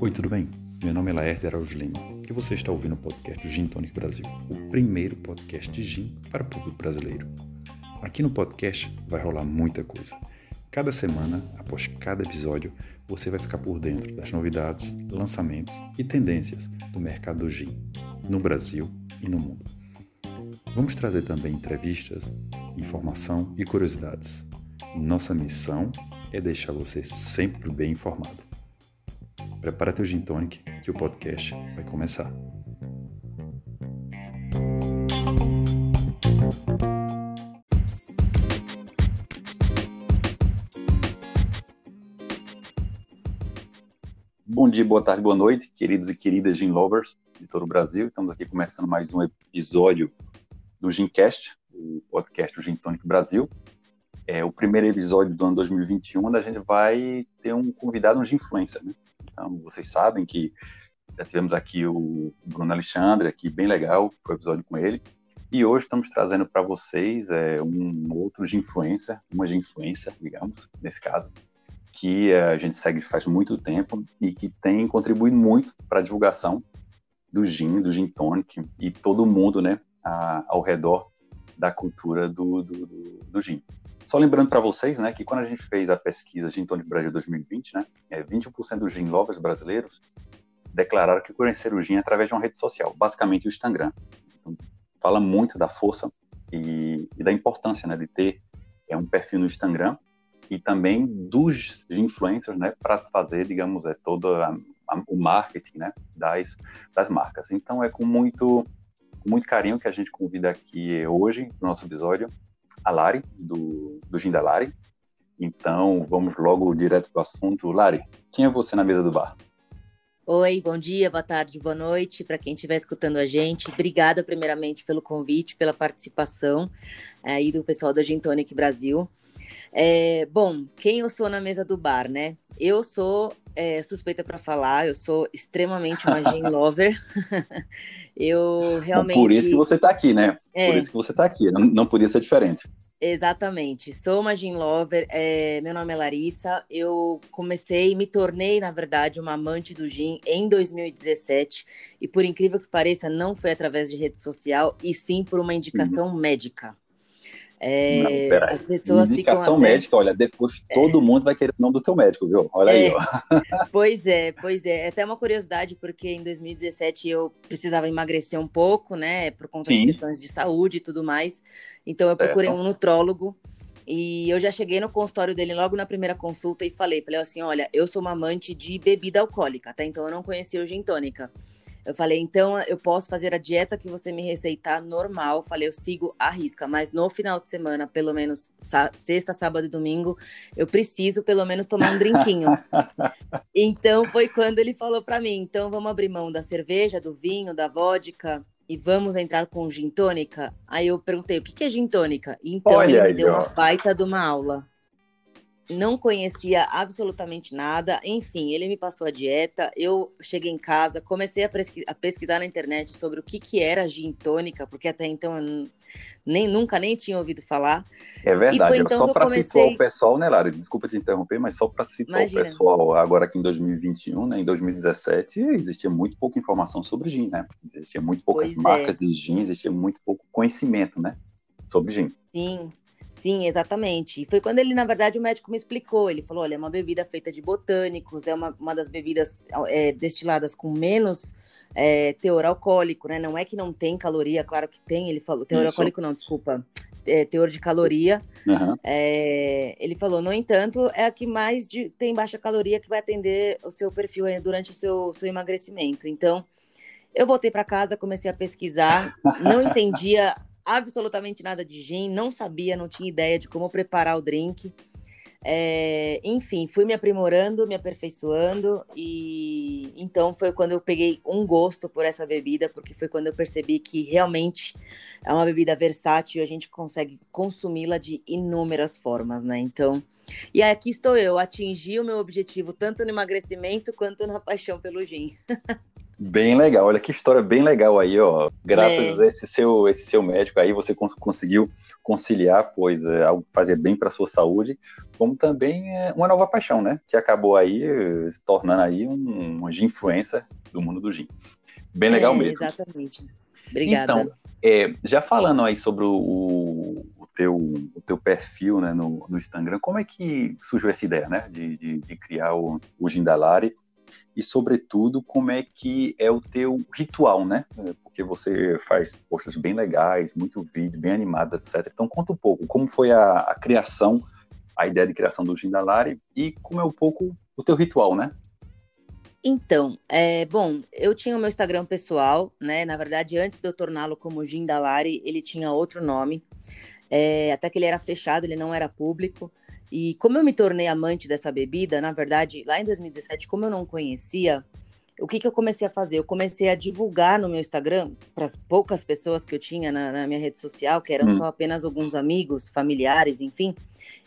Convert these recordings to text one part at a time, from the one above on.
Oi, tudo bem? Meu nome é Laerte Araújo Lima e você está ouvindo o podcast Gin Tonic Brasil, o primeiro podcast de gin para o público brasileiro. Aqui no podcast vai rolar muita coisa. Cada semana, após cada episódio, você vai ficar por dentro das novidades, lançamentos e tendências do mercado do gin, no Brasil e no mundo. Vamos trazer também entrevistas, informação e curiosidades. Nossa missão é deixar você sempre bem informado. Prepara teu gin tonic que o podcast vai começar. Bom dia, boa tarde, boa noite, queridos e queridas gin lovers de todo o Brasil. Estamos aqui começando mais um episódio do Gincast, o podcast do Gin Tonic Brasil. É o primeiro episódio do ano 2021, onde a gente vai ter um convidado, um influencer, né? Então, vocês sabem que já tivemos aqui o Bruno Alexandre, aqui bem legal, foi o episódio com ele. E hoje estamos trazendo para vocês é, um outro influencer, uma influencer, digamos, nesse caso, que é, a gente segue faz muito tempo e que tem contribuído muito para a divulgação do gin, do gin tonic e todo mundo, né, a, ao redor da cultura do, do, do, gin. Só lembrando para vocês, né, que quando a gente fez a pesquisa Gin Tonic Brasil 2020, né, é, 21% dos gin lovers brasileiros declararam que conheceram o gin através de uma rede social, basicamente o Instagram. Então, fala muito da força e, e da importância, né, de ter é, um perfil no Instagram e também dos influencers, né, para fazer, digamos, é todo a, a, o marketing, né, das das marcas. Então é com muito com muito carinho que a gente convida aqui hoje, no nosso episódio, a Lari, do, do Gin da Lari. Então, vamos logo direto para o assunto. Lari, quem é você na mesa do bar? Oi, bom dia, boa tarde, boa noite para quem estiver escutando a gente. Obrigada, primeiramente, pelo convite, pela participação aí do pessoal da Gin Tonic Brasil. É, bom, quem eu sou na mesa do bar, né? Eu sou é, suspeita para falar, eu sou extremamente uma gin lover. eu realmente. Por isso que você está aqui, né? É. Por isso que você está aqui. Não, não, podia ser diferente. Exatamente. Sou uma gin lover. É, meu nome é Larissa. Eu comecei, me tornei, na verdade, uma amante do gin em 2017. E por incrível que pareça, não foi através de rede social, e sim por uma indicação uhum. médica. É, não, as pessoas Indicação até... médica, olha, depois é. todo mundo vai querer o nome do teu médico, viu? Olha é. aí, ó. Pois é, pois é. é. Até uma curiosidade, porque em 2017 eu precisava emagrecer um pouco, né? Por conta Sim. de questões de saúde e tudo mais. Então eu procurei um nutrólogo. E eu já cheguei no consultório dele logo na primeira consulta e falei, falei assim, olha, eu sou uma amante de bebida alcoólica, até então eu não conhecia o gin tônica. Eu falei, então eu posso fazer a dieta que você me receitar normal. Falei, eu sigo a risca, mas no final de semana, pelo menos sexta, sábado e domingo, eu preciso pelo menos tomar um drinquinho. então foi quando ele falou para mim, então vamos abrir mão da cerveja, do vinho, da vodka e vamos entrar com gin tônica? Aí eu perguntei, o que é gin tônica? Então Olha ele me deu uma baita de uma aula não conhecia absolutamente nada. Enfim, ele me passou a dieta. Eu cheguei em casa, comecei a, pesquisar, a pesquisar na internet sobre o que, que era gin tônica, porque até então eu nem, nunca nem tinha ouvido falar. É verdade, então só para comecei... situar o pessoal, né, Lara? Desculpa te interromper, mas só para situar Imagina. o pessoal, agora aqui em 2021, né, em 2017, existia muito pouca informação sobre gin, né? Existia muito poucas pois é. marcas é. de gin, existia muito pouco conhecimento, né, sobre gin. Sim, Sim, exatamente. E foi quando ele, na verdade, o médico me explicou. Ele falou: olha, é uma bebida feita de botânicos, é uma, uma das bebidas é, destiladas com menos é, teor alcoólico, né? Não é que não tem caloria, claro que tem. Ele falou: teor Isso. alcoólico não, desculpa. É, teor de caloria. Uhum. É, ele falou, no entanto, é a que mais de, tem baixa caloria que vai atender o seu perfil durante o seu, seu emagrecimento. Então, eu voltei para casa, comecei a pesquisar, não entendia absolutamente nada de gin, não sabia, não tinha ideia de como preparar o drink. É, enfim, fui me aprimorando, me aperfeiçoando e então foi quando eu peguei um gosto por essa bebida, porque foi quando eu percebi que realmente é uma bebida versátil e a gente consegue consumi-la de inúmeras formas, né? Então, e aqui estou eu, atingi o meu objetivo tanto no emagrecimento quanto na paixão pelo gin. Bem legal, olha que história bem legal aí, ó. Graças é. a esse seu, esse seu médico aí, você cons conseguiu conciliar, pois é algo fazia bem para sua saúde, como também é uma nova paixão, né? Que acabou aí se tornando aí um, um influência do mundo do gin. Bem legal é, mesmo. Exatamente. Obrigada. Então, é, já falando aí sobre o, o, teu, o teu perfil né, no, no Instagram, como é que surgiu essa ideia, né? De, de, de criar o, o Gindalari e, sobretudo, como é que é o teu ritual, né? Porque você faz posts bem legais, muito vídeo, bem animado, etc. Então, conta um pouco como foi a, a criação, a ideia de criação do Gindalari e como é um pouco o teu ritual, né? Então, é, bom, eu tinha o meu Instagram pessoal, né? Na verdade, antes de eu torná-lo como Gindalari, ele tinha outro nome. É, até que ele era fechado, ele não era público. E como eu me tornei amante dessa bebida, na verdade, lá em 2017, como eu não conhecia, o que, que eu comecei a fazer? Eu comecei a divulgar no meu Instagram, para as poucas pessoas que eu tinha na, na minha rede social, que eram hum. só apenas alguns amigos, familiares, enfim,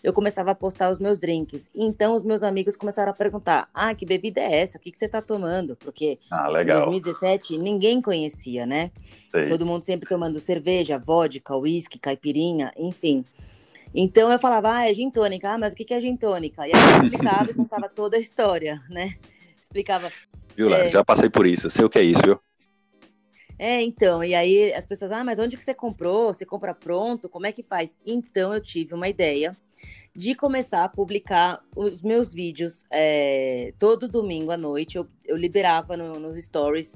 eu começava a postar os meus drinks. Então, os meus amigos começaram a perguntar: ah, que bebida é essa? O que, que você está tomando? Porque ah, em 2017 ninguém conhecia, né? Sei. Todo mundo sempre tomando cerveja, vodka, uísque, caipirinha, enfim. Então eu falava, ah, é gin tônica, ah, mas o que é gin tônica? E aí eu explicava e contava toda a história, né? Explicava. Viu, é... já passei por isso, sei o que é isso, viu? É, então, e aí as pessoas, ah, mas onde que você comprou? Você compra pronto? Como é que faz? Então eu tive uma ideia de começar a publicar os meus vídeos é, todo domingo à noite. Eu, eu liberava no, nos stories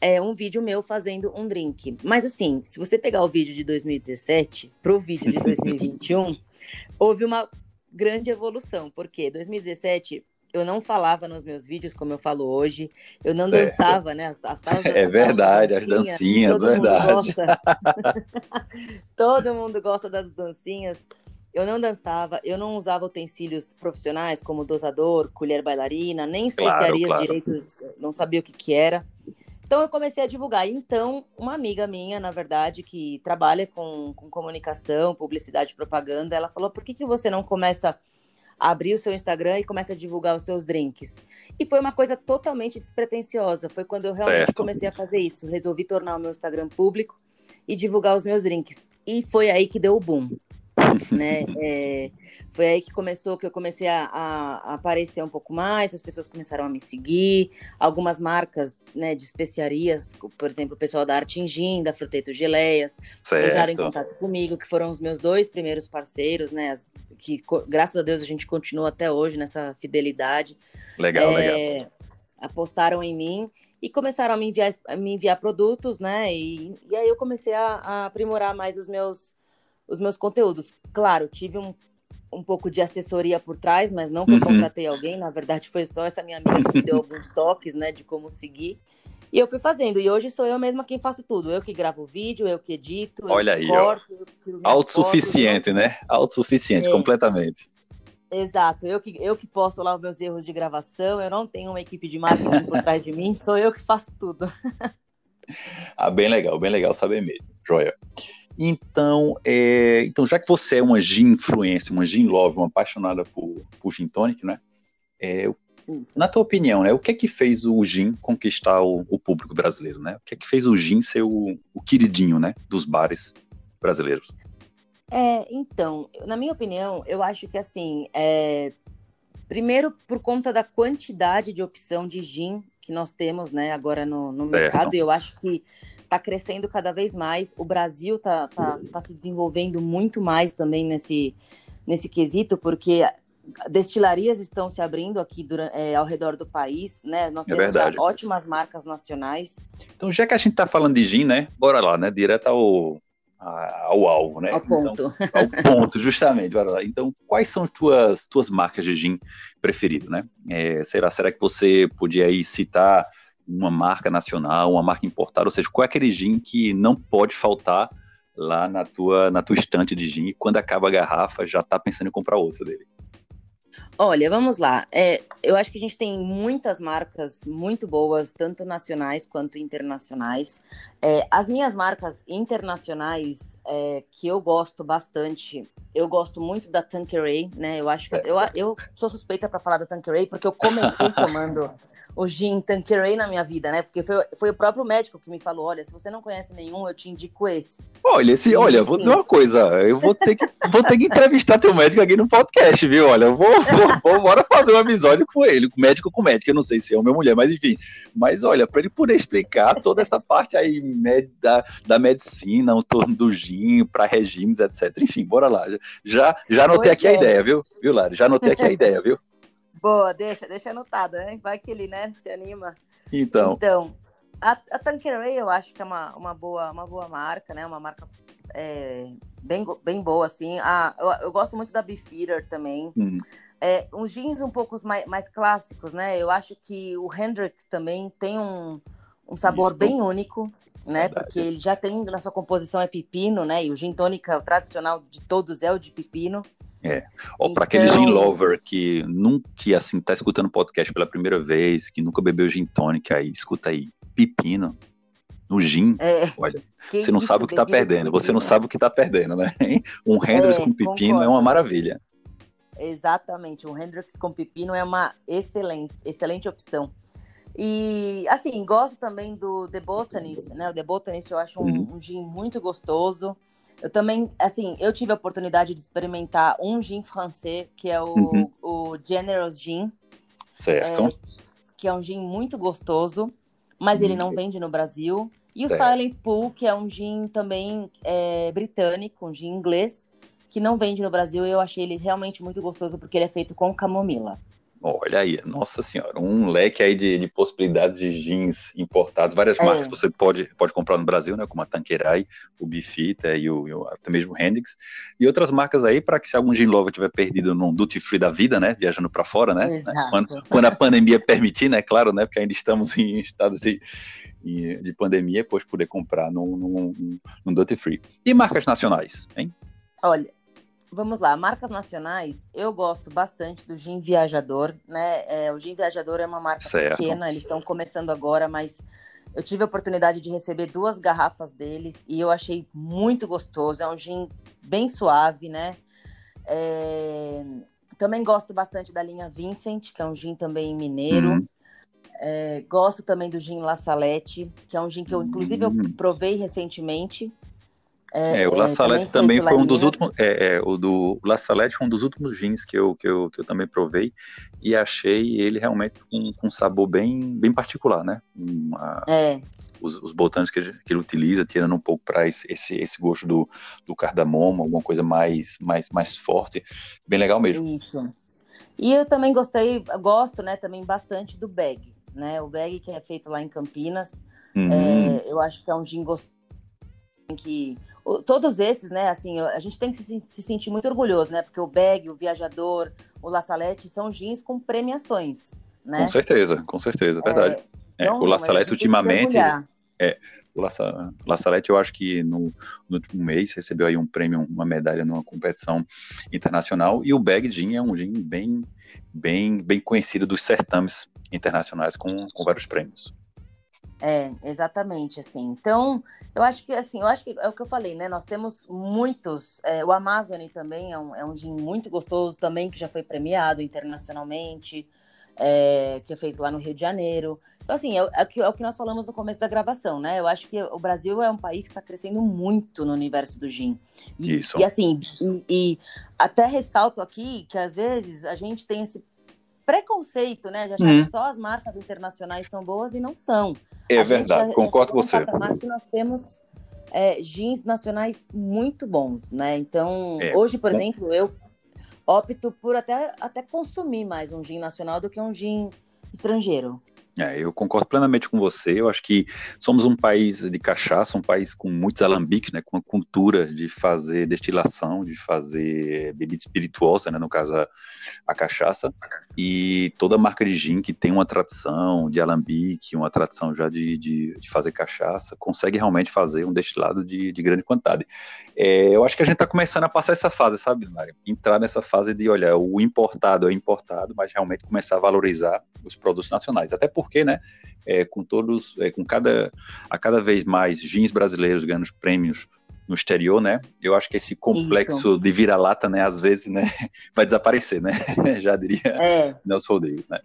é um vídeo meu fazendo um drink. Mas assim, se você pegar o vídeo de 2017 pro vídeo de 2021, houve uma grande evolução, porque 2017 eu não falava nos meus vídeos como eu falo hoje, eu não dançava, né? As, as é verdade, as dancinhas, todo verdade. Mundo todo mundo gosta das dancinhas. Eu não dançava, eu não usava utensílios profissionais como dosador, colher bailarina, nem especiarias claro, claro. direitos, não sabia o que que era. Então eu comecei a divulgar. Então, uma amiga minha, na verdade, que trabalha com, com comunicação, publicidade e propaganda, ela falou: por que, que você não começa a abrir o seu Instagram e começa a divulgar os seus drinks? E foi uma coisa totalmente despretensiosa. Foi quando eu realmente certo. comecei a fazer isso. Resolvi tornar o meu Instagram público e divulgar os meus drinks. E foi aí que deu o boom né? É, foi aí que começou, que eu comecei a, a, aparecer um pouco mais, as pessoas começaram a me seguir, algumas marcas né, de especiarias, por exemplo, o pessoal da Artingim, da Fruteto Geleias, certo. entraram em contato comigo, que foram os meus dois primeiros parceiros, né? As, que graças a Deus a gente continua até hoje nessa fidelidade. Legal, é, legal. Apostaram em mim e começaram a me enviar, a me enviar produtos, né? E, e aí eu comecei a, a aprimorar mais os meus os meus conteúdos. Claro, tive um, um pouco de assessoria por trás, mas não que eu uhum. contratei alguém, na verdade foi só essa minha amiga que me deu alguns toques, né, de como seguir. E eu fui fazendo, e hoje sou eu mesma quem faço tudo. Eu que gravo o vídeo, eu que edito, Olha aí, corto, Autossuficiente, né? Autossuficiente, é. completamente. Exato, eu que, eu que posto lá os meus erros de gravação, eu não tenho uma equipe de marketing por trás de mim, sou eu que faço tudo. ah, bem legal, bem legal saber mesmo, joia. Então, é, então, já que você é uma gin influência, uma gin love, uma apaixonada por, por gin tonic, né? É, na tua opinião, né, o que é que fez o gin conquistar o, o público brasileiro, né? O que é que fez o gin ser o, o queridinho, né, dos bares brasileiros? É, então, na minha opinião, eu acho que assim, é, primeiro por conta da quantidade de opção de gin que nós temos, né, agora no, no mercado, eu acho que está crescendo cada vez mais. O Brasil está tá, tá se desenvolvendo muito mais também nesse, nesse quesito, porque destilarias estão se abrindo aqui durante, é, ao redor do país, né? Nós é temos é ótimas marcas nacionais. Então, já que a gente está falando de gin, né? Bora lá, né? Direto ao, ao alvo, né? Ao ponto. Então, ao ponto, justamente. Bora lá. Então, quais são as tuas, tuas marcas de gin preferido, né? É, será, será que você podia aí citar uma marca nacional, uma marca importada, ou seja, qual é aquele gin que não pode faltar lá na tua, na tua estante de gin e quando acaba a garrafa já está pensando em comprar outro dele? Olha, vamos lá. É, eu acho que a gente tem muitas marcas muito boas, tanto nacionais quanto internacionais. É, as minhas marcas internacionais é, que eu gosto bastante, eu gosto muito da Tanqueray, né? Eu acho que eu, eu sou suspeita para falar da Tanqueray porque eu comecei tomando o gin Tanqueray na minha vida, né? Porque foi, foi o próprio médico que me falou: olha, se você não conhece nenhum, eu te indico esse. Olha, esse, olha, vou dizer uma coisa, eu vou ter que, vou ter que entrevistar teu médico aqui no podcast, viu? Olha, eu vou, vou, vou bora fazer um episódio com ele, médico com médico, eu não sei se é homem ou mulher, mas enfim. Mas olha, para ele poder explicar toda essa parte aí da, da medicina, o torno do gin, para regimes, etc. Enfim, bora lá. Já, já anotei pois aqui é. a ideia, viu? Viu, Lari? Já anotei aqui a ideia, viu? Boa, deixa, deixa anotado, né? Vai que ele, né, se anima. Então. Então, a, a Tanqueray eu acho que é uma, uma, boa, uma boa marca, né? Uma marca é, bem, bem boa, assim. Ah, eu, eu gosto muito da Beefeater também. Hum. É, uns jeans um pouco mais, mais clássicos, né? Eu acho que o Hendrix também tem um, um sabor Isso. bem único, né? Verdade. Porque ele já tem na sua composição é pepino, né? E o gin tônica tradicional de todos é o de pepino. É. Então... para aquele gin lover que nunca, assim, tá escutando podcast pela primeira vez, que nunca bebeu gin tônica aí, escuta aí, pepino no gin, é. olha, que você não isso, sabe o que tá perdendo, você não sabe o que tá perdendo, né? Um Hendrix é, com pepino concordo. é uma maravilha. Exatamente, um Hendrix com pepino é uma excelente, excelente opção. E, assim, gosto também do The Botanist, né? O The Botanist eu acho um, uhum. um gin muito gostoso. Eu também, assim, eu tive a oportunidade de experimentar um gin francês, que é o, uhum. o Generous Gin. Certo. É, que é um gin muito gostoso, mas ele não uhum. vende no Brasil. E o Silent Pool, que é um gin também é, britânico, um gin inglês, que não vende no Brasil. E eu achei ele realmente muito gostoso, porque ele é feito com camomila. Olha aí, nossa senhora, um leque aí de, de possibilidades de jeans importados, várias é. marcas você pode, pode comprar no Brasil, né, como a Tanqueray, o Bifita e o, e o até mesmo o Hendrix, e outras marcas aí para que se algum gin lover tiver perdido num duty free da vida, né, viajando para fora, né, quando, quando, a pandemia permitir, né, claro, né, porque ainda estamos em estados de, de pandemia, pode poder comprar num, num, num duty free. E marcas nacionais, hein? Olha, Vamos lá, marcas nacionais, eu gosto bastante do Gin Viajador, né? É, o Gin Viajador é uma marca certo. pequena, eles estão começando agora, mas eu tive a oportunidade de receber duas garrafas deles e eu achei muito gostoso. É um gin bem suave, né? É... Também gosto bastante da linha Vincent, que é um gin também mineiro. Hum. É, gosto também do gin La Salette, que é um gin que eu, inclusive, eu hum. provei recentemente. É, é, o La Salette é, também, também foi um dos últimos. É, é, o do La Salette foi um dos últimos gins que eu, que eu, que eu também provei e achei ele realmente com, com um sabor bem, bem particular, né? Uma, é. Os, os botânicos que, que, ele utiliza, tirando um pouco para esse, esse, esse, gosto do, do cardamomo, alguma coisa mais, mais, mais forte. Bem legal mesmo. Isso. E eu também gostei, gosto, né, também bastante do bag, né? O bag que é feito lá em Campinas. Uhum. É, eu acho que é um gin gostoso que todos esses, né, assim, a gente tem que se, se, sentir muito orgulhoso, né, porque o Bag, o Viajador, o La Salette são jeans com premiações, né? Com certeza, com certeza, é verdade. É, então, é, o La Salette ultimamente, é, o La, La Salette eu acho que no, no, último mês recebeu aí um prêmio, uma medalha numa competição internacional, e o Bag Jean é um jean bem, bem, bem conhecido dos certames internacionais com, com vários prêmios. É, exatamente, assim. Então, eu acho que, assim, eu acho que é o que eu falei, né? Nós temos muitos. É, o Amazon também é um, é um gin muito gostoso, também que já foi premiado internacionalmente, é, que é feito lá no Rio de Janeiro. Então, assim, é, é, é, o que nós falamos no começo da gravação, né? Eu acho que o Brasil é um país que está crescendo muito no universo do gin. E, Isso. E, assim, e, e até ressalto aqui que, às vezes, a gente tem esse preconceito, né? De achar hum. que só as marcas internacionais são boas e não são. É a verdade, já, concordo com você. que nós temos é, jeans nacionais muito bons, né? Então, é. hoje, por exemplo, eu opto por até, até consumir mais um gin nacional do que um gin estrangeiro. É, eu concordo plenamente com você. Eu acho que somos um país de cachaça, um país com muitos alambiques, né, com a cultura de fazer destilação, de fazer bebida espirituosa, né, no caso a, a cachaça, e toda marca de gin que tem uma tradição de alambique, uma tradição já de, de, de fazer cachaça, consegue realmente fazer um destilado de, de grande quantidade. É, eu acho que a gente está começando a passar essa fase, sabe, Mário? Entrar nessa fase de, olha, o importado é importado, mas realmente começar a valorizar os produtos nacionais. Até porque, né? É, com todos, é, com cada a cada vez mais jeans brasileiros ganhando prêmios no exterior, né? Eu acho que esse complexo Isso. de vira-lata, né, às vezes, né, vai desaparecer, né? Já diria é. Nelson Rodrigues, né?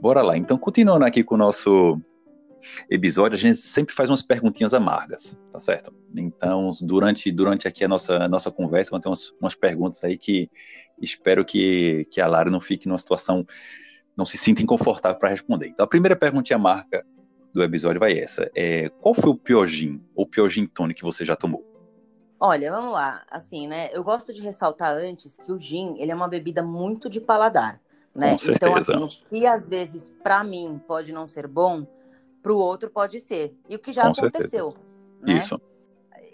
Bora lá. Então, continuando aqui com o nosso episódio, a gente sempre faz umas perguntinhas amargas, tá certo? Então, durante, durante aqui a nossa, a nossa conversa, vão ter umas, umas perguntas aí que espero que, que a Lara não fique numa situação, não se sinta inconfortável para responder. Então, a primeira perguntinha amarga do episódio vai essa. É, qual foi o pior gin ou pior gin tônico que você já tomou? Olha, vamos lá. Assim, né? Eu gosto de ressaltar antes que o gin, ele é uma bebida muito de paladar, né? Então, assim, o que às vezes para mim pode não ser bom, para o outro pode ser. E o que já com aconteceu. Né? Isso.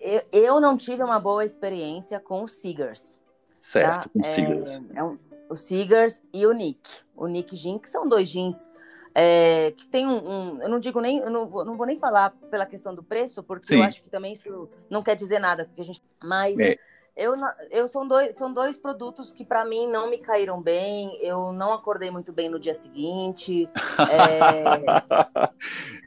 Eu, eu, não tive uma boa experiência com o Seegers. Certo, tá? com. É, é um, o Seegers e o Nick. O Nick Gin, que são dois jeans é, que tem um, um, Eu não digo nem. Eu não vou, não vou nem falar pela questão do preço, porque Sim. eu acho que também isso não quer dizer nada, porque a gente. Mas. É. Eu, eu são dois são dois produtos que para mim não me caíram bem. Eu não acordei muito bem no dia seguinte. É...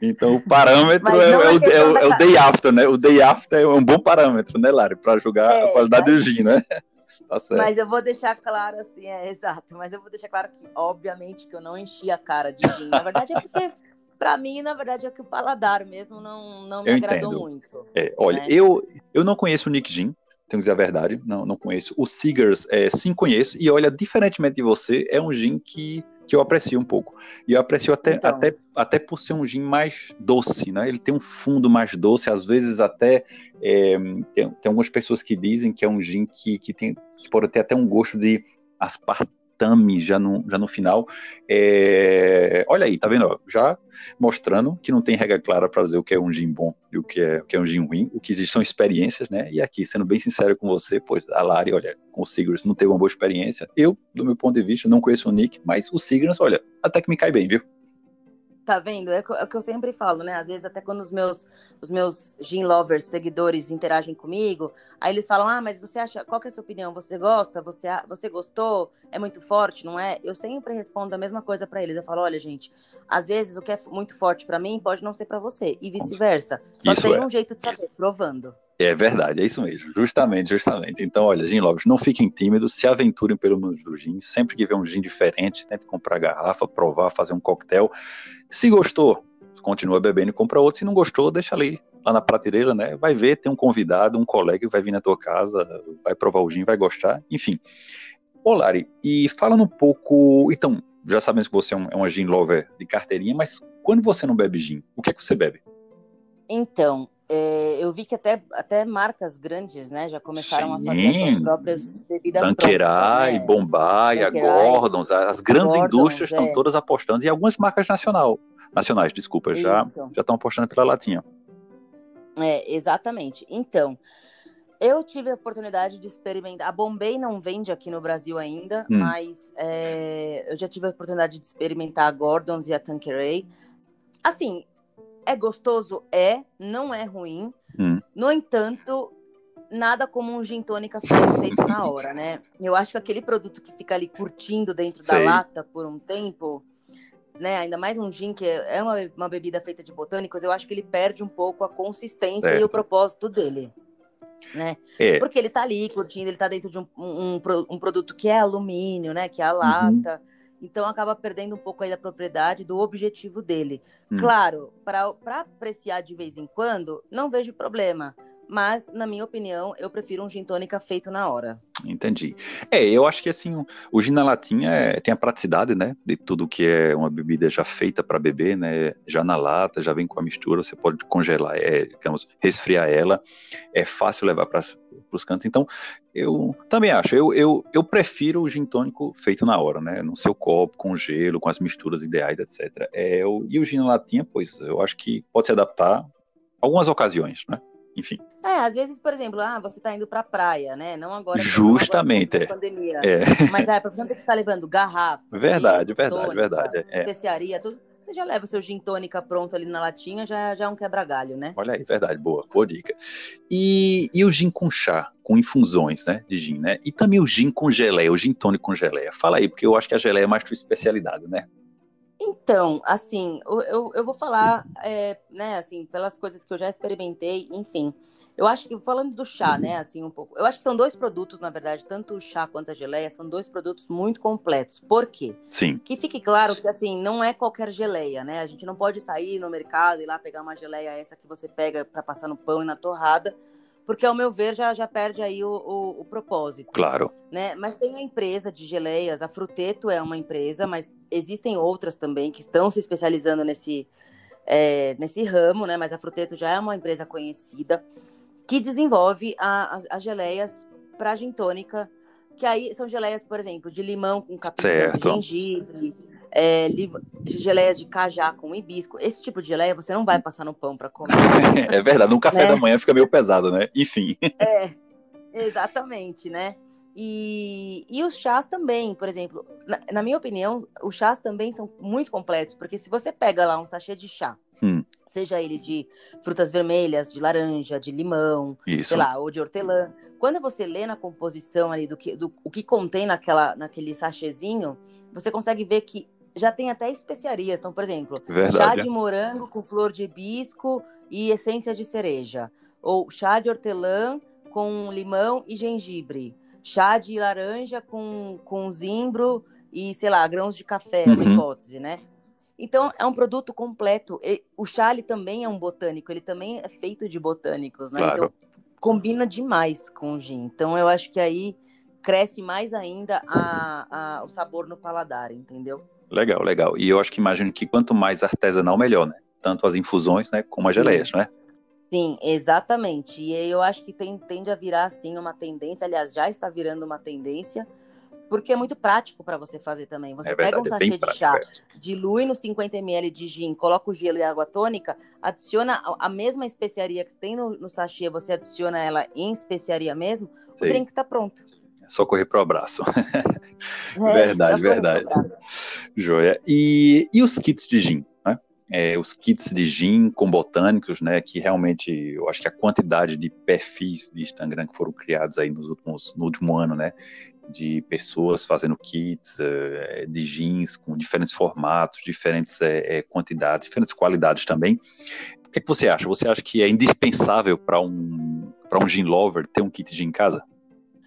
então o parâmetro é, é, o, é, o, é, o, day after, né? O day after é um bom parâmetro, né, Lari, para julgar a é, qualidade mas... do gin, né? Tá mas eu vou deixar claro assim, é exato. Mas eu vou deixar claro que, obviamente, que eu não enchi a cara de gin. Na verdade, é porque para mim, na verdade, é que o paladar mesmo não, não me eu agradou entendo. muito. É, olha, né? eu, eu não conheço o Nick Gin, tenho que dizer a verdade, não, não conheço. O Seegers, é, sim conheço, e olha, diferentemente de você, é um gin que que eu aprecio um pouco. E eu aprecio até, então. até, até por ser um gin mais doce, né? Ele tem um fundo mais doce, às vezes até é, tem, tem algumas pessoas que dizem que é um gin que, que, tem, que pode ter até um gosto de aspartame tatame já no, já no final. É, olha aí, tá vendo? Já mostrando que não tem regra clara para dizer o que é um gin bom e o que é, o que é um gin ruim. O que existe são experiências, né? E aqui, sendo bem sincero com você, pois a Lari, olha, com o Sigrist não teve uma boa experiência. Eu, do meu ponto de vista, não conheço o Nick, mas o Sigrist, olha, até que me cai bem, viu? Tá vendo? É, é o que eu sempre falo, né? Às vezes, até quando os meus, os meus gin lovers, seguidores, interagem comigo, aí eles falam: Ah, mas você acha, qual que é a sua opinião? Você gosta? Você, você gostou? É muito forte, não é? Eu sempre respondo a mesma coisa para eles. Eu falo: Olha, gente, às vezes o que é muito forte para mim pode não ser para você, e vice-versa. Só Isso tem é. um jeito de saber, provando. É verdade, é isso mesmo, justamente, justamente. Então, olha, gin lovers, não fiquem tímidos, se aventurem pelo mundo do gin, sempre que vê um gin diferente, tente comprar garrafa, provar, fazer um coquetel. Se gostou, continua bebendo e compra outro, se não gostou, deixa ali, lá na prateleira, né? Vai ver, tem um convidado, um colega que vai vir na tua casa, vai provar o gin, vai gostar, enfim. Ô, Lari, e falando um pouco, então, já sabemos que você é um, é uma gin lover de carteirinha, mas quando você não bebe gin, o que é que você bebe? Então, é, eu vi que até, até marcas grandes, né, já começaram Sim. a fazer as suas próprias bebidas Tanqueray, né? Bombay, a Gordons, as grandes Gordons, indústrias é. estão todas apostando, e algumas marcas nacional, nacionais, desculpa, já, já estão apostando pela latinha. É, exatamente. Então, eu tive a oportunidade de experimentar. A Bombay não vende aqui no Brasil ainda, hum. mas é, eu já tive a oportunidade de experimentar a Gordons e a Tanqueray. Assim, é gostoso? É, não é ruim. Hum. No entanto, nada como um gin tônica feito na hora, né? Eu acho que aquele produto que fica ali curtindo dentro Sei. da lata por um tempo, né? Ainda mais um gin que é uma, uma bebida feita de botânicos, eu acho que ele perde um pouco a consistência certo. e o propósito dele. Né? É. Porque ele tá ali curtindo, ele tá dentro de um, um, um, produto que é alumínio, né? Que é a uhum. lata. Uhum. Então acaba perdendo um pouco aí da propriedade do objetivo dele. Hum. Claro, para apreciar de vez em quando, não vejo problema. Mas, na minha opinião, eu prefiro um gin tônica feito na hora. Entendi. É, eu acho que assim, o gin na latinha é, tem a praticidade, né? De tudo que é uma bebida já feita para beber, né? Já na lata, já vem com a mistura, você pode congelar, é, digamos, resfriar ela. É fácil levar para os cantos. Então, eu também acho. Eu, eu, eu prefiro o gin tônico feito na hora, né? No seu copo, com gelo, com as misturas ideais, etc. É, eu, e o gin latinha, pois, eu acho que pode se adaptar a algumas ocasiões, né? enfim. É, às vezes, por exemplo, ah, você está indo para a praia, né? Não agora. Justamente. Agora, é. pandemia. É. Mas é, a profissão tem que estar levando garrafa. Verdade, verdade, tônica, verdade. É. Especiaria, tudo. Você já leva o seu gin tônica pronto ali na latinha, já, já é um quebra-galho, né? Olha aí, verdade, boa, boa dica. E, e o gin com chá, com infusões, né, de gin, né? E também o gin com geleia, o gin tônico com geleia. Fala aí, porque eu acho que a geleia é mais tua especialidade, né? Então, assim, eu, eu vou falar, é, né, assim, pelas coisas que eu já experimentei, enfim. Eu acho que, falando do chá, né, assim, um pouco. Eu acho que são dois produtos, na verdade, tanto o chá quanto a geleia, são dois produtos muito completos. Por quê? Sim. Que fique claro que, assim, não é qualquer geleia, né? A gente não pode sair no mercado e lá pegar uma geleia essa que você pega para passar no pão e na torrada porque ao meu ver já, já perde aí o, o, o, propósito. Claro. Né? Mas tem a empresa de geleias, a Fruteto é uma empresa, mas existem outras também que estão se especializando nesse, é, nesse ramo, né? Mas a Fruteto já é uma empresa conhecida que desenvolve a, as, as geleias para gin tônica, que aí são geleias, por exemplo, de limão com capim de gengibre, é, geleias de cajá com hibisco. Esse tipo de geleia você não vai passar no pão para comer. é verdade, um café né? da manhã fica meio pesado, né? Enfim. É, exatamente, né? E, e os chás também, por exemplo, na, na, minha opinião, os chás também são muito completos, porque se você pega lá um sachê de chá, hum. seja ele de frutas vermelhas, de laranja, de limão, Isso. sei lá, ou de hortelã, quando você lê na composição ali do que, do, o que contém naquela, naquele sachêzinho, você consegue ver que já tem até especiarias. Então, por exemplo, Verdade. chá de morango com flor de hibisco e essência de cereja. Ou chá de hortelã com limão e gengibre. Chá de laranja com, com zimbro e, sei lá, grãos de café, uhum. uma hipótese, né? Então, é um produto completo. E o chá ele também é um botânico, ele também é feito de botânicos, né? Claro. Então, combina demais com o gin. Então, eu acho que aí cresce mais ainda a, a, o sabor no paladar, entendeu? Legal, legal. E eu acho que imagino que quanto mais artesanal, melhor, né? Tanto as infusões, né, como as geleias, né? Sim, exatamente. E eu acho que tem, tende a virar, assim, uma tendência. Aliás, já está virando uma tendência, porque é muito prático para você fazer também. Você é pega um é sachê é de chá, é. dilui no 50 ml de gin, coloca o gelo e água tônica, adiciona a mesma especiaria que tem no, no sachê, você adiciona ela em especiaria mesmo, Sim. o drink está pronto. Só correr pro abraço. É, verdade, verdade. Joia. E, e os kits de gin? Né? É, os kits de gin com botânicos, né? Que realmente eu acho que a quantidade de perfis de Instagram que foram criados aí nos últimos, no último ano, né? De pessoas fazendo kits uh, de jeans com diferentes formatos, diferentes uh, quantidades, diferentes qualidades também. O que, é que você acha? Você acha que é indispensável para um, para um gin lover ter um kit de em casa?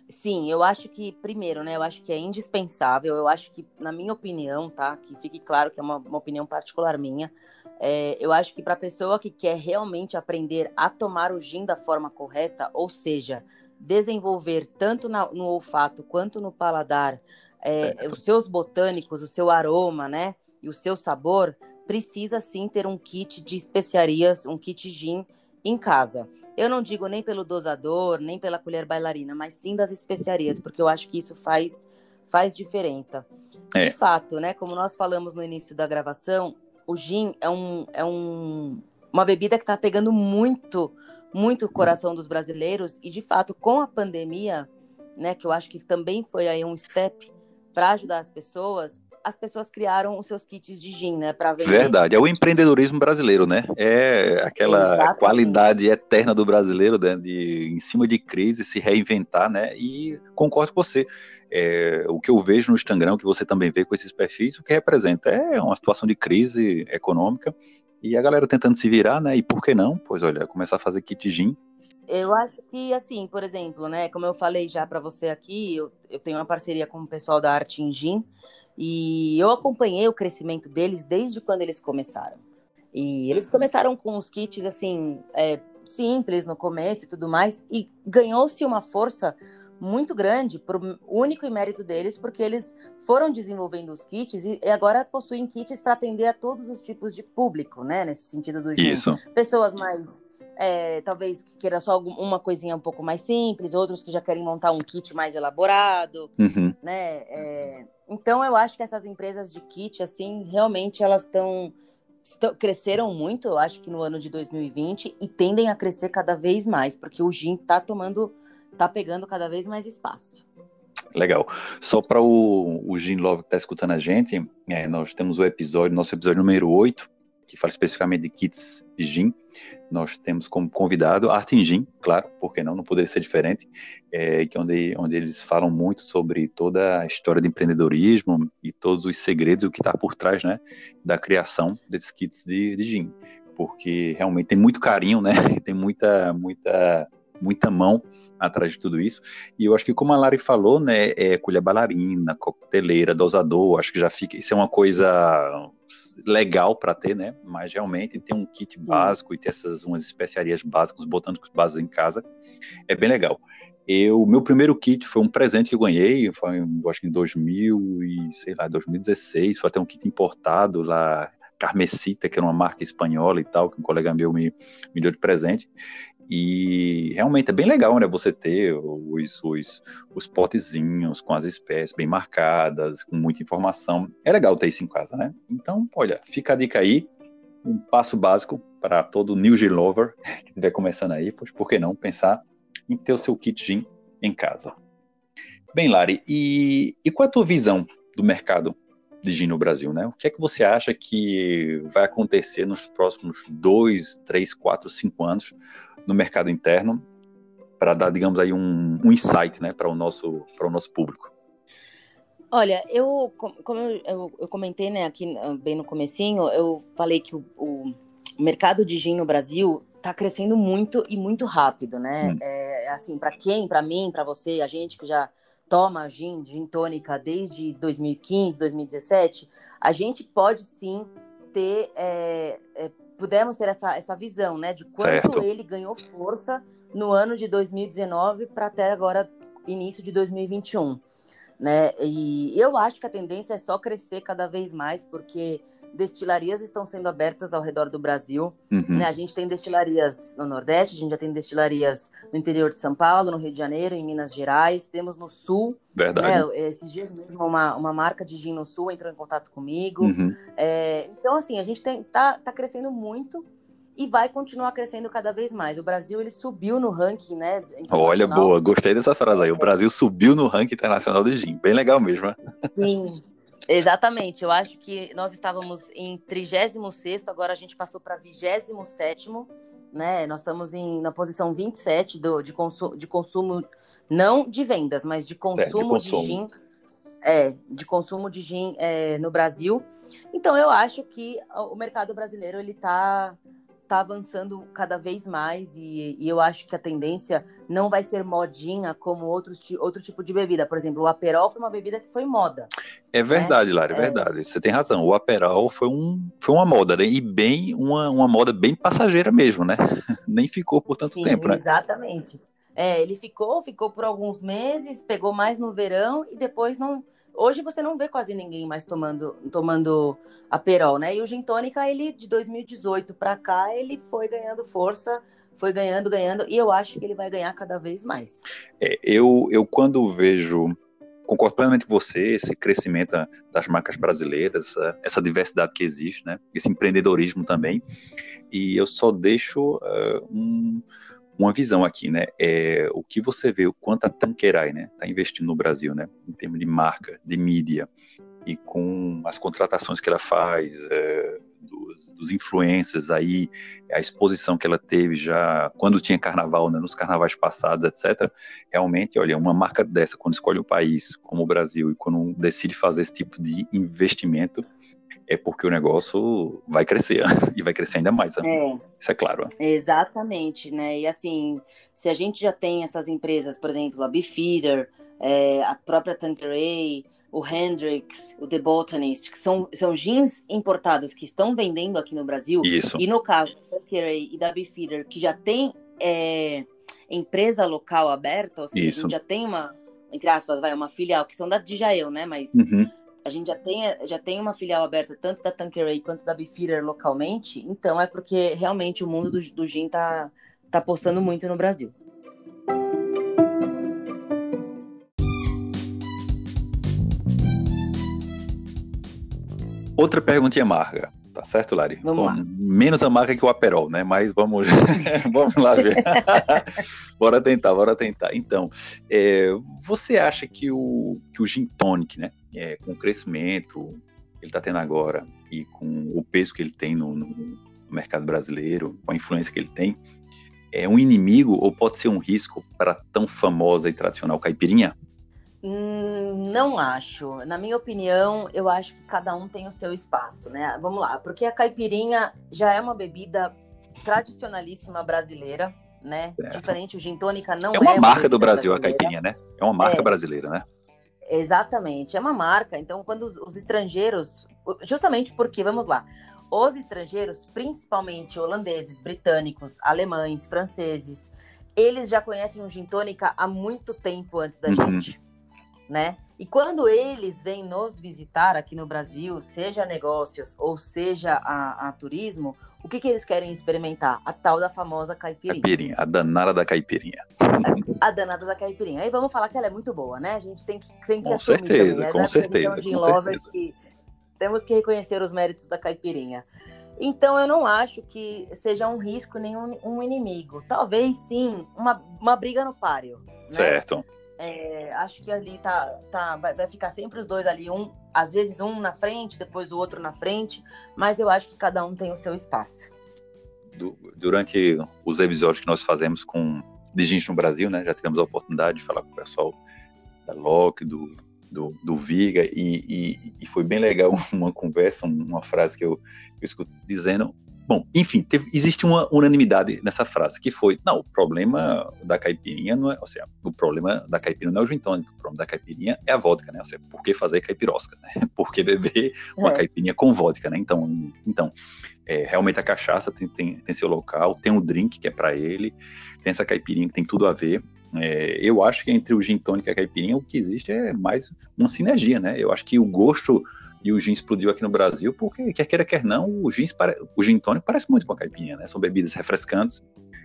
Sim, eu acho que, primeiro, né, eu acho que é indispensável, eu acho que, na minha opinião, tá, que fique claro que é uma, uma opinião particular minha, é, eu acho que para a pessoa que quer realmente aprender a tomar o gin da forma correta, ou seja, desenvolver tanto na, no olfato quanto no paladar é, os seus botânicos, o seu aroma, né, e o seu sabor, precisa sim ter um kit de especiarias, um kit gin em casa. Eu não digo nem pelo dosador, nem pela colher bailarina, mas sim das especiarias, porque eu acho que isso faz, faz diferença. É. De fato, né? Como nós falamos no início da gravação, o gin é, um, é um, uma bebida que está pegando muito, muito o coração dos brasileiros. E, de fato, com a pandemia, né? Que eu acho que também foi aí um step para ajudar as pessoas, as pessoas criaram os seus kits de gin, né, para vender. Verdade, é o empreendedorismo brasileiro, né? É aquela Exatamente. qualidade eterna do brasileiro, né, de em cima de crise se reinventar, né? E concordo com você. É, o que eu vejo no Instagram, o que você também vê com esses perfis, o que representa é uma situação de crise econômica e a galera tentando se virar, né? E por que não? Pois olha, começar a fazer kit gin eu acho que, assim, por exemplo, né, como eu falei já para você aqui, eu, eu, tenho uma parceria com o pessoal da Arte Engine, e eu acompanhei o crescimento deles desde quando eles começaram. E eles começaram com os kits assim é, simples no começo e tudo mais, e ganhou-se uma força muito grande por único e mérito deles, porque eles foram desenvolvendo os kits e agora possuem kits para atender a todos os tipos de público, né? Nesse sentido do. Isso. Pessoas mais é, talvez que queira só uma coisinha um pouco mais simples, outros que já querem montar um kit mais elaborado, uhum. né? É, então eu acho que essas empresas de kit, assim, realmente elas estão cresceram muito, eu acho que no ano de 2020 e tendem a crescer cada vez mais, porque o gin tá tomando, tá pegando cada vez mais espaço. Legal. Só para o, o Gin Love que está escutando a gente, é, nós temos o episódio, nosso episódio número 8, que fala especificamente de kits gin, nós temos como convidado Artin Gin, claro, porque não, não poderia ser diferente, é, que onde, onde eles falam muito sobre toda a história de empreendedorismo e todos os segredos, o que está por trás, né, da criação desses kits de, de gin, porque realmente tem muito carinho, né, tem muita, muita, muita mão atrás de tudo isso. E eu acho que, como a Lari falou, né, é colher bailarina, coqueteleira, dosador, acho que já fica. Isso é uma coisa legal para ter, né? Mas realmente ter um kit Sim. básico e ter essas umas especiarias básicas, botânicos básicos em casa, é bem legal. Eu, meu primeiro kit foi um presente que eu ganhei, foi, eu acho que em 2000 e sei lá, 2016, foi até um kit importado lá Carmesita, que era uma marca espanhola e tal, que um colega meu me, me deu de presente. E realmente é bem legal, né? Você ter os, os, os potezinhos com as espécies bem marcadas, com muita informação. É legal ter isso em casa, né? Então, olha, fica a dica aí. Um passo básico para todo New Gin Lover que estiver começando aí, pois por que não pensar em ter o seu kit gin em casa? Bem, Lari, e, e qual é a tua visão do mercado de gin no Brasil, né? O que é que você acha que vai acontecer nos próximos dois, três, quatro, cinco anos no mercado interno para dar, digamos aí, um, um insight né, para o, nosso, para o nosso público? Olha, eu, como eu, eu, eu, comentei né, aqui ah, bem no comecinho, eu falei que o, o mercado de gin no Brasil está crescendo muito e muito rápido, né? Hum. É, assim, para quem, para mim, para você, a gente que já toma gin, gin tônica desde 2015, 2017, a gente pode sim ter é, é, pudemos ter essa, essa visão, né, de quanto certo. ele ganhou força no ano de 2019 para até agora início de 2021, né? E eu acho que a tendência é só crescer cada vez mais, porque destilarias estão sendo abertas ao redor do Brasil. Uhum. Né? A gente tem destilarias no Nordeste, a gente já tem destilarias no interior de São Paulo, no Rio de Janeiro, em Minas Gerais, temos no Sul. Verdade. Né? Esses dias mesmo uma, uma marca de gin no Sul entrou em contato comigo. Uhum. É, então, assim, a gente tem, tá, tá crescendo muito e vai continuar crescendo cada vez mais. O Brasil ele subiu no ranking, né? Olha, boa, gostei dessa frase aí. O Brasil subiu no ranking internacional de gin, bem legal mesmo. Né? Sim, Exatamente, eu acho que nós estávamos em 36, agora a gente passou para 27, né? Nós estamos em, na posição 27 do, de, consu, de consumo, não de vendas, mas de consumo, é, de, consumo. de gin. É, de consumo de gin é, no Brasil. Então eu acho que o mercado brasileiro ele está está avançando cada vez mais e, e, eu acho que a tendência não vai ser modinha como outros, outro tipo de bebida. Por exemplo, o Aperol foi uma bebida que foi moda. É verdade, né? Lara, é, é verdade. Você tem razão. O Aperol foi, um, foi uma moda, né? e bem uma, uma moda bem passageira mesmo, né? Nem ficou por tanto Sim, tempo, né? Exatamente. É, ele ficou, ficou por alguns meses, pegou mais no verão e depois não Hoje você não vê quase ninguém mais tomando tomando Aperol, né? E o gin tônica, ele de 2018 para cá, ele foi ganhando força, foi ganhando, ganhando, e eu acho que ele vai ganhar cada vez mais. É, eu, eu quando vejo concordo plenamente com você, esse crescimento das marcas brasileiras, essa, essa, diversidade que existe, né? Esse empreendedorismo também. E eu só deixo uh, um, uma visão aqui, né? É, o que você vê, o quanto a Tanqueray, né, está investindo no Brasil, né, em termos de marca, de mídia, e com as contratações que ela faz, é, dos, dos, influencers aí, a exposição que ela teve já quando tinha carnaval, né, nos carnavais passados, etc. Realmente, olha, uma marca dessa, quando escolhe um país como o Brasil e quando decide fazer esse tipo de investimento, é porque o negócio vai crescer e vai crescer ainda mais. Né? É. Isso é claro. Exatamente, né? E assim, se a gente já tem essas empresas, por exemplo, a Beefeeder, é, a própria Tanqueray, o Hendrix, o The Botanist, que são, são jeans importados que estão vendendo aqui no Brasil. Isso. E no caso da Tanqueray e da Beefeeder, que já tem é, empresa local aberta, ou seja, Isso. a gente já tem uma, entre aspas, vai, uma filial, que são da Dijael, né? Mas uhum a gente já tem, já tem uma filial aberta tanto da Tanqueray quanto da Beefeater localmente, então é porque realmente o mundo do, do gin tá, tá apostando muito no Brasil. Outra perguntinha amarga, tá certo, Lari? Vamos Bom, lá. Menos amarga que o Aperol, né? Mas vamos, vamos lá ver. bora tentar, bora tentar. Então, é, você acha que o, que o gin tonic, né? É, com o crescimento ele está tendo agora e com o peso que ele tem no, no, mercado brasileiro, com a influência que ele tem, é um inimigo ou pode ser um risco para tão famosa e tradicional caipirinha? Hum, não acho. Na minha opinião, eu acho que cada um tem o seu espaço, né? Vamos lá, porque a caipirinha já é uma bebida tradicionalíssima brasileira, né? Certo. Diferente, o gin tônica não é uma, é uma marca do Brasil brasileira. a caipirinha, né? É uma marca é. brasileira, né? Exatamente, é uma marca. Então, quando os, os estrangeiros, justamente porque, vamos lá, os estrangeiros, principalmente holandeses, britânicos, alemães, franceses, eles já conhecem o gin tônica há muito tempo antes da uhum. gente, né? E quando eles vêm nos visitar aqui no Brasil, seja negócios ou seja a, a turismo, o que, que eles querem experimentar? A tal da famosa caipirinha. Caipirinha, a danada da caipirinha. A, a danada da caipirinha. Aí vamos falar que ela é muito boa, né? A gente tem que, tem que com assumir certeza, também, né? Com certeza, com certeza. Que temos que reconhecer os méritos da caipirinha. Então, eu não acho que seja um risco nem um, um inimigo. Talvez, sim, uma, uma briga no páreo. Né? Certo. É, acho que ali tá, tá vai, ficar sempre os dois ali, um, às vezes um na frente, depois o outro na frente, mas eu acho que cada um tem o seu espaço. Du durante os episódios que nós fazemos com de gente no Brasil, né, já tivemos a oportunidade de falar com o pessoal da Loki, do, do, do Viga, e, e, e, foi bem legal uma conversa, uma frase que eu, eu escuto dizendo Bom, enfim, teve, existe uma unanimidade nessa frase, que foi, não, o problema da caipirinha não é, ou seja, o problema da caipirinha não é o gin tônico, o problema da caipirinha é a vodka, né? Ou seja, por que fazer caipirosca, né? Por que beber uma é. caipirinha com vodka, né? Então, então é, realmente a cachaça tem, tem, tem seu local, tem um drink que é para ele, tem essa caipirinha que tem tudo a ver, é, eu acho que entre o gin tônico e a caipirinha o que existe é mais uma sinergia, né? Eu acho que o gosto e o gin explodiu aqui no Brasil, porque quer queira, quer não, o gin, o gin tônico parece muito com a caipirinha, né? São bebidas refrescantes,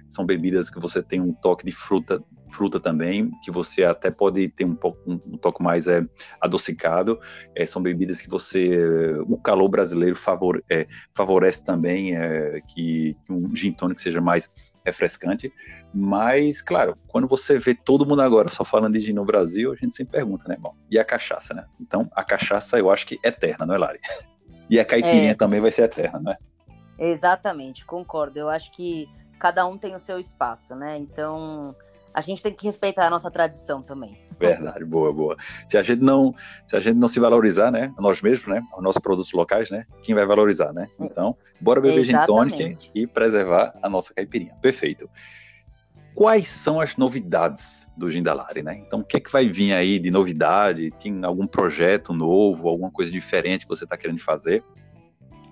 são bebidas que você tem um toque de fruta, fruta também, que você até pode ter um, pouco, um, um toque mais é, adocicado. É, são bebidas que você, o calor brasileiro é, favorece também é, que, que um gin tônico seja mais refrescante. Mas, claro, quando você vê todo mundo agora só falando de gin no Brasil, a gente sempre pergunta, né, bom, e a cachaça, né? Então, a cachaça eu acho que é eterna, não é, Lari? E a caipirinha é. também vai ser eterna, não é? Exatamente, concordo. Eu acho que cada um tem o seu espaço, né? Então, a gente tem que respeitar a nossa tradição também. Verdade, boa, boa. Se a gente não, se a gente não se valorizar, né, nós mesmos, né, os nossos produtos locais, né, quem vai valorizar, né? Então, bora beber gin tonic e preservar a nossa caipirinha. Perfeito. Quais são as novidades do Gindalari, né? Então, o que é que vai vir aí de novidade? Tem algum projeto novo, alguma coisa diferente que você está querendo fazer?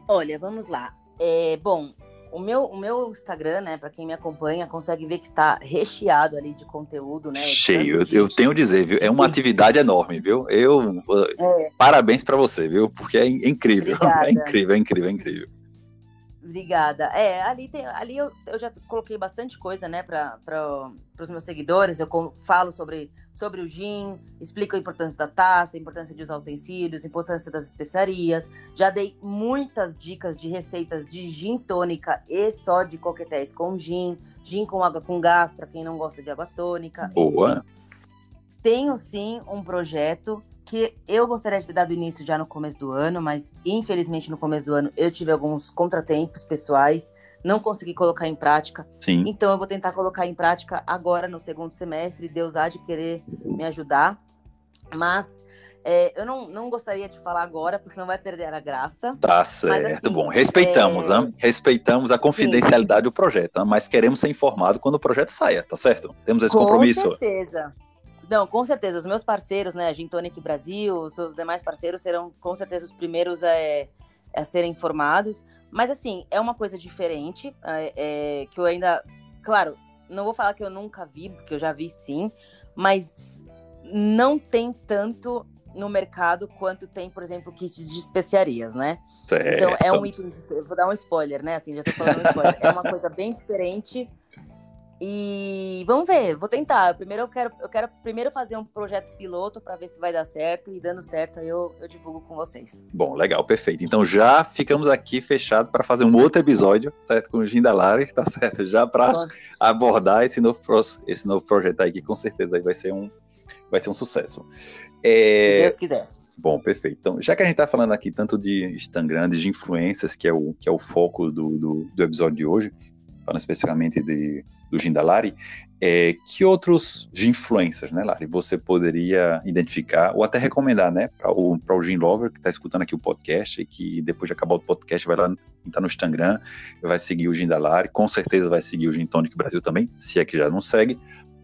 Olha, vamos lá. É, bom, o meu, o meu Instagram, né, para quem me acompanha, consegue ver que está recheado ali de conteúdo, né? Cheio, eu, eu tenho a dizer, viu? É uma atividade enorme, viu? Eu é. parabéns para você, viu? Porque é incrível, é incrível, é incrível, é incrível. Obrigada. É, ali, tem, ali eu, eu já coloquei bastante coisa, né, para os meus seguidores. Eu falo sobre, sobre o gin, explico a importância da taça, a importância de usar utensílios, a importância das especiarias. Já dei muitas dicas de receitas de gin tônica e só de coquetéis com gin, gin com água com gás, para quem não gosta de água tônica. Boa. Enfim. Tenho sim um projeto que eu gostaria de ter dado início já no começo do ano, mas infelizmente no começo do ano eu tive alguns contratempos pessoais, não consegui colocar em prática. Sim. Então eu vou tentar colocar em prática agora no segundo semestre. Deus há de querer me ajudar, mas é, eu não, não gostaria de falar agora, porque senão vai perder a graça. Tá certo. Mas, assim, Bom, respeitamos, é... né? Respeitamos a confidencialidade Sim. do projeto, né? mas queremos ser informados quando o projeto saia, tá certo? Temos esse Com compromisso. Com certeza. Não, com certeza. Os meus parceiros, né, a Gintonic Brasil, os seus demais parceiros serão com certeza os primeiros a, a serem informados. Mas, assim, é uma coisa diferente, é, é, que eu ainda. Claro, não vou falar que eu nunca vi, porque eu já vi sim, mas não tem tanto no mercado quanto tem, por exemplo, kits de especiarias, né? Certo. Então, é um item. De, vou dar um spoiler, né? Assim, já tô falando um spoiler. é uma coisa bem diferente e vamos ver, vou tentar. Primeiro eu quero, eu quero primeiro fazer um projeto piloto para ver se vai dar certo e dando certo aí eu, eu divulgo com vocês. Bom, legal, perfeito. Então já ficamos aqui fechados para fazer um outro episódio, certo? Com o Gindalari, tá certo? Já para abordar esse novo, esse novo projeto aí que com certeza aí vai ser um vai ser um sucesso. É... Se Deus quiser. Bom, perfeito. Então, já que a gente está falando aqui tanto de Instagram, de influências, que é o, que é o foco do, do, do episódio de hoje, falando especificamente de, do gin da Lari, é, que outros influências, né, Lari, você poderia identificar ou até recomendar, né, para o, o gin lover que está escutando aqui o podcast e que depois de acabar o podcast vai lá, entrar no Instagram, vai seguir o gin da Lari, com certeza vai seguir o Gin Tonic Brasil também, se é que já não segue,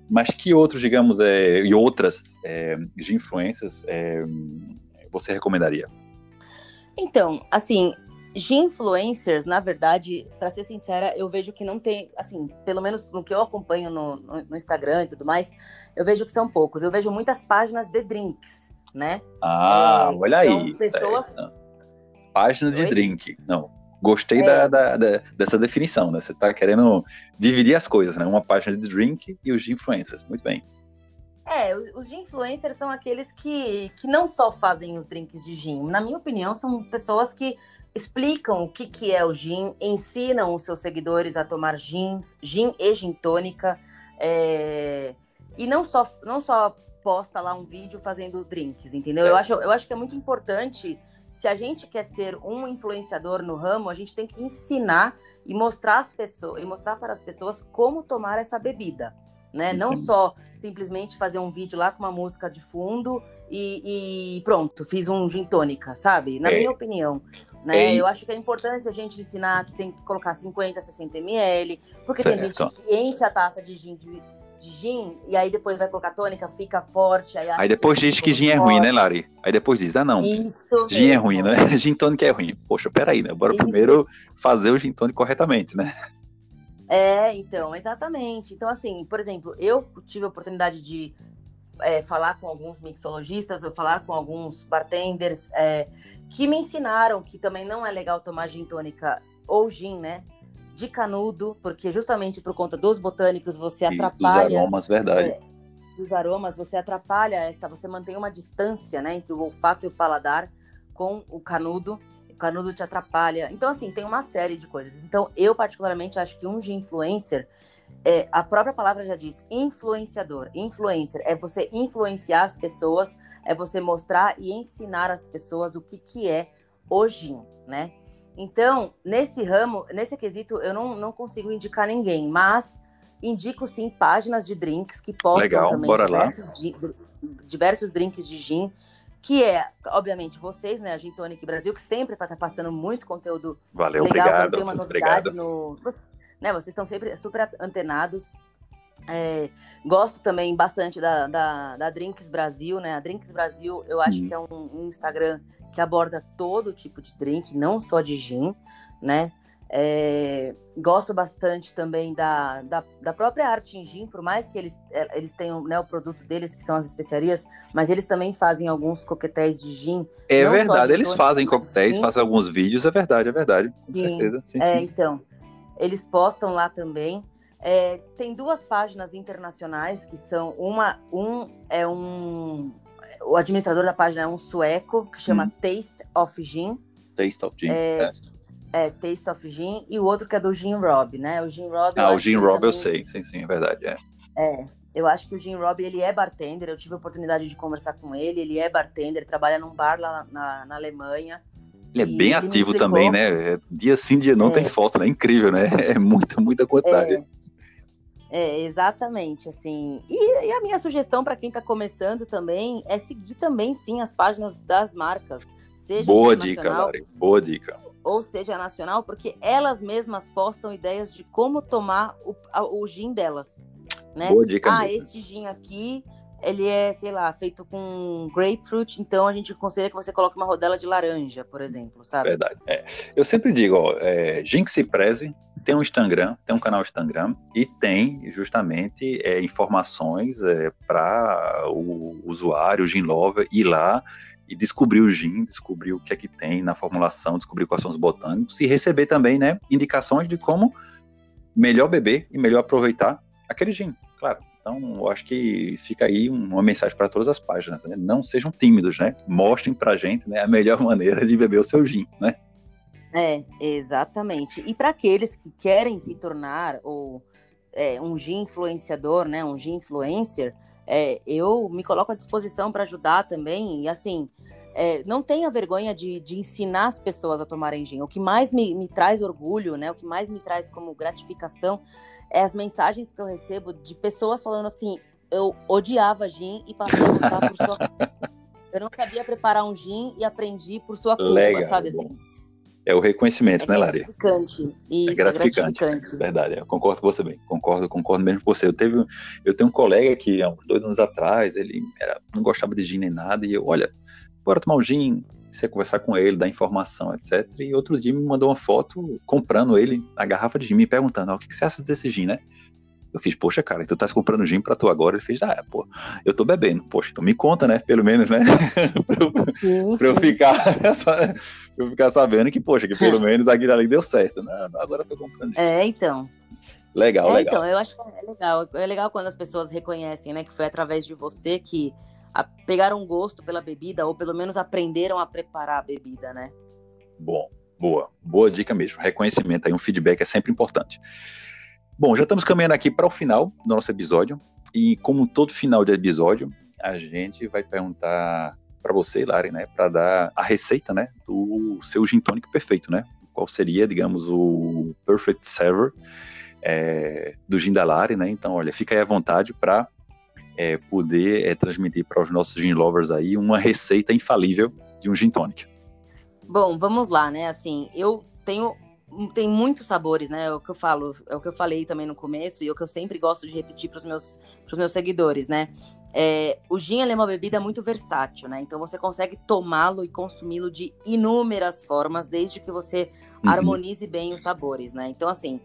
mas que outros, digamos, é, e outras é, influências é, você recomendaria? Então, assim, de influencers, na verdade, para ser sincera, eu vejo que não tem, assim, pelo menos no que eu acompanho no, no, no, Instagram e tudo mais, eu vejo que são poucos. Eu vejo muitas páginas de drinks, né? Ah, é, olha aí. Pessoas... É, Página de Oi? drink. Não, gostei é. da, da, da, dessa definição, né? Você está querendo dividir as coisas, né? Uma página de drink e os de influencers. Muito bem. É, os de influencers são aqueles que, que não só fazem os drinks de gin. Na minha opinião, são pessoas que explicam o que, que é o gin, ensinam os seus seguidores a tomar gins, gin e gin tônica, é... e não só, não só posta lá um vídeo fazendo drinks, entendeu? É. Eu, acho, eu acho que é muito importante, se a gente quer ser um influenciador no ramo, a gente tem que ensinar e mostrar as pessoas e mostrar para as pessoas como tomar essa bebida. Né? Não só simplesmente fazer um vídeo lá com uma música de fundo e, e pronto, fiz um gin tônica, sabe? Na é. minha opinião. Né? É. Eu acho que é importante a gente ensinar que tem que colocar 50, 60 ml, porque certo. tem gente que enche a taça de gin de, de gin e aí depois vai colocar tônica, fica forte. Aí, aí depois diz que gin é ruim, né, Lari? Aí depois diz, ah, não. Isso. Gin é ruim, né? Gin tônica é ruim. Poxa, peraí, né? Bora Isso. primeiro fazer o gin tônica corretamente, né? É, então, exatamente. Então, assim, por exemplo, eu tive a oportunidade de é, falar com alguns mixologistas, falar com alguns bartenders é, que me ensinaram que também não é legal tomar gin tônica ou gin, né? De canudo, porque justamente por conta dos botânicos você atrapalha. Dos aromas, verdade. É, dos aromas, você atrapalha essa, você mantém uma distância, né, entre o olfato e o paladar com o canudo. O canudo te atrapalha. Então, assim, tem uma série de coisas. Então, eu particularmente acho que um gin influencer é, a própria palavra já diz influenciador. Influencer é você influenciar as pessoas, é você mostrar e ensinar as pessoas o que, que é o gin, né? Então, nesse ramo, nesse quesito, eu não, não consigo indicar ninguém, mas indico sim páginas de drinks que postam Legal, também diversos, de, diversos drinks de gin, que é, obviamente, vocês, né, a Gin Tonic Brasil, que sempre está passando muito conteúdo Valeu, legal, obrigado, tem uma novidade obrigado. no né? Vocês estão sempre super antenados. É, gosto também bastante da, da, da, Drinks Brasil, né? A Drinks Brasil, eu acho uhum. que é um, um, Instagram que aborda todo tipo de drink, não só de gin, né? É, gosto bastante também da, da, da, própria arte em gin, por mais que eles, é, eles tenham né, o produto deles, que são as especiarias, mas eles também fazem alguns coquetéis de gin. É verdade, eles fazem coquetéis, fazem alguns vídeos, é verdade, é verdade, com sim, certeza. Sim, é, sim. então, eles postam lá também. É, tem duas páginas internacionais que são uma um é um o administrador da página é um sueco que chama hum. Taste of Gin. Taste of Gin. É, é, Taste of Gin e o outro que é do Gin Rob, né? O Gin Rob. Ah, o Gin Rob também... eu sei, sim, sim, é verdade, é. É, eu acho que o Gin Rob ele é bartender. Eu tive a oportunidade de conversar com ele. Ele é bartender, trabalha num bar lá na, na Alemanha. Ele é bem ativo também, né? É, dia sim, dia não é. tem foto, né? É incrível, né? É muita, muita quantidade. É, é exatamente, assim. E, e, a minha sugestão para quem está começando também é seguir também, sim, as páginas das marcas. Seja Boa dica, Lari. Boa dica. Ou seja, nacional, porque elas mesmas postam ideias de como tomar o, o gin delas. Né? Boa dica. Ah, mesmo. este gin aqui ele é, sei lá, feito com grapefruit, então a gente aconselha que você coloque uma rodela de laranja, por exemplo, sabe? Verdade. É. Eu sempre digo, ó, é, Jinx Preze tem um Instagram, tem um canal Instagram e tem justamente é, informações é, para o usuário, o gin lover, ir lá e descobrir o gin, descobrir o que é que tem na formulação, descobrir quais são os botânicos e receber também, né, indicações de como melhor beber e melhor aproveitar aquele gin, claro. Então, eu acho que fica aí uma mensagem para todas as páginas, né? Não sejam tímidos, né? Mostrem para a gente né, a melhor maneira de beber o seu gin, né? É, exatamente. E para aqueles que querem se tornar ou é, um gin influenciador, né? Um gin influencer, é, eu me coloco à disposição para ajudar também. E assim, é, não tenha vergonha de, de, ensinar as pessoas a tomarem gin. O que mais me, me, traz orgulho, né? O que mais me traz como gratificação é as mensagens que eu recebo de pessoas falando assim: eu odiava gin e passei a gostar por sua. Eu não sabia preparar um gin e aprendi por sua culpa, Legal, sabe assim? É o reconhecimento, é né, Lari? Gratificante. Isso, é gratificante. É gratificante. Verdade, eu concordo com você bem. Concordo, concordo mesmo com você. Eu, teve, eu tenho um colega que, há uns dois anos atrás, ele era, não gostava de gin nem nada, e eu, olha, bora tomar um gin, você conversar com ele, dar informação, etc. E outro dia me mandou uma foto comprando ele a garrafa de gin, me perguntando, o que você acha desse gin, né? Eu fiz, poxa, cara, tu tá comprando gin pra tu agora? Ele fez, ah, pô, eu tô bebendo. Poxa, então me conta, né? Pelo menos, né? pra, eu, sim, pra eu ficar pra eu ficar sabendo que, poxa, que pelo menos aquilo ali deu certo. Não, agora eu tô comprando gin. É, então. Legal, é, legal. Então, eu acho que é legal. É legal quando as pessoas reconhecem, né, que foi através de você que a, pegaram gosto pela bebida ou pelo menos aprenderam a preparar a bebida, né? Bom, boa, boa dica mesmo. Reconhecimento aí, um feedback é sempre importante. Bom, já estamos caminhando aqui para o final do nosso episódio e como todo final de episódio, a gente vai perguntar para você, Lari, né, para dar a receita, né, do seu gin tônico perfeito, né? Qual seria, digamos, o perfect server é, do gin da Lari, né? Então, olha, fica aí à vontade para é, poder é, transmitir para os nossos gin lovers aí uma receita infalível de um gin tonic. Bom, vamos lá, né? Assim, eu tenho tem muitos sabores, né? É o que eu falo, é o que eu falei também no começo e é o que eu sempre gosto de repetir para os meus, meus seguidores, né? É, o gin é uma bebida muito versátil, né? Então você consegue tomá-lo e consumi-lo de inúmeras formas, desde que você uhum. harmonize bem os sabores, né? Então, assim,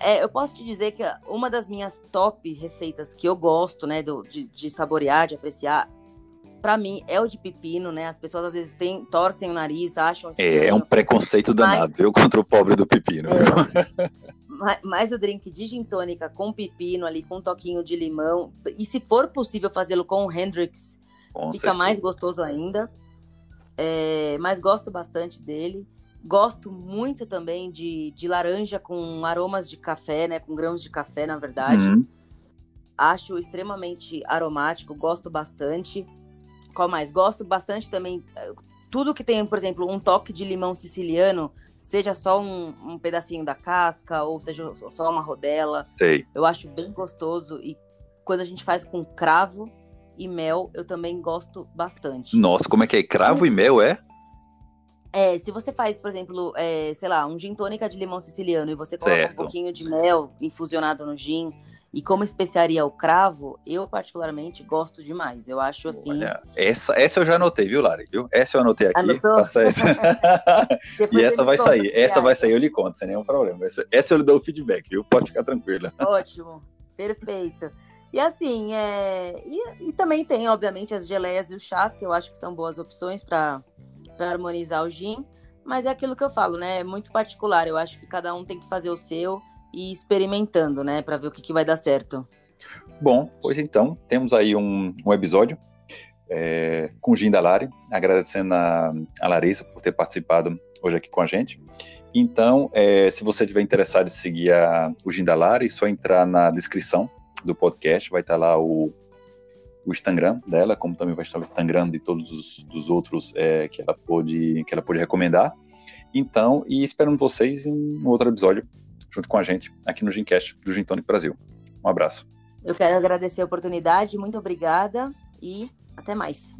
é, eu posso te dizer que uma das minhas top receitas que eu gosto, né, do, de, de saborear, de apreciar, para mim é o de pepino, né? As pessoas às vezes têm, torcem o nariz, acham É, é um preconceito danado, mas, viu, contra o pobre do pepino. É, mas o drink de gin tônica com pepino ali, com um toquinho de limão, e se for possível fazê-lo com o Hendrix, com fica certeza. mais gostoso ainda. É, mas gosto bastante dele. Gosto muito também de, de laranja com aromas de café, né? Com grãos de café, na verdade. Uhum. Acho extremamente aromático, gosto bastante. Qual mais? Gosto bastante também. Eh, tudo que tem, por exemplo, um toque de limão siciliano, seja só um, um pedacinho da casca, ou seja só uma rodela. Sei. Eu acho bem gostoso. E quando a gente faz com cravo e mel, eu também gosto bastante. Nossa, como é que é? Cravo e mel, é? É, se você faz, por exemplo, é, sei lá, um gin tônica de limão siciliano e você coloca certo. um pouquinho de mel infusionado no gin e como especiaria o cravo, eu particularmente gosto demais. Eu acho assim. Olha, essa, essa eu já anotei, viu, Lari? Viu? Essa eu anotei aqui. Anotou? Tá certo. e essa vai sair. Essa vai sair, eu lhe conto, sem nenhum problema. Essa, essa eu lhe dou o feedback, viu? Pode ficar tranquila. Ótimo, perfeito. E assim, é... e, e também tem, obviamente, as geleias e os chás, que eu acho que são boas opções para para harmonizar o gin, mas é aquilo que eu falo, né? É muito particular. Eu acho que cada um tem que fazer o seu e ir experimentando, né, para ver o que, que vai dar certo. Bom, pois então, temos aí um, um episódio é, com o Gin da Lari, agradecendo a, a Larissa por ter participado hoje aqui com a gente. Então, é, se você estiver interessado em seguir a, o Gin da Lari, é só entrar na descrição do podcast, vai estar lá o, o Instagram dela, como também vai estar o Instagram de todos os dos outros é, que ela pôde que ela pôde recomendar. Então, e esperando vocês em um outro episódio junto com a gente aqui no Gincast do Gin Tonic Brasil. Um abraço. Eu quero agradecer a oportunidade, muito obrigada e até mais.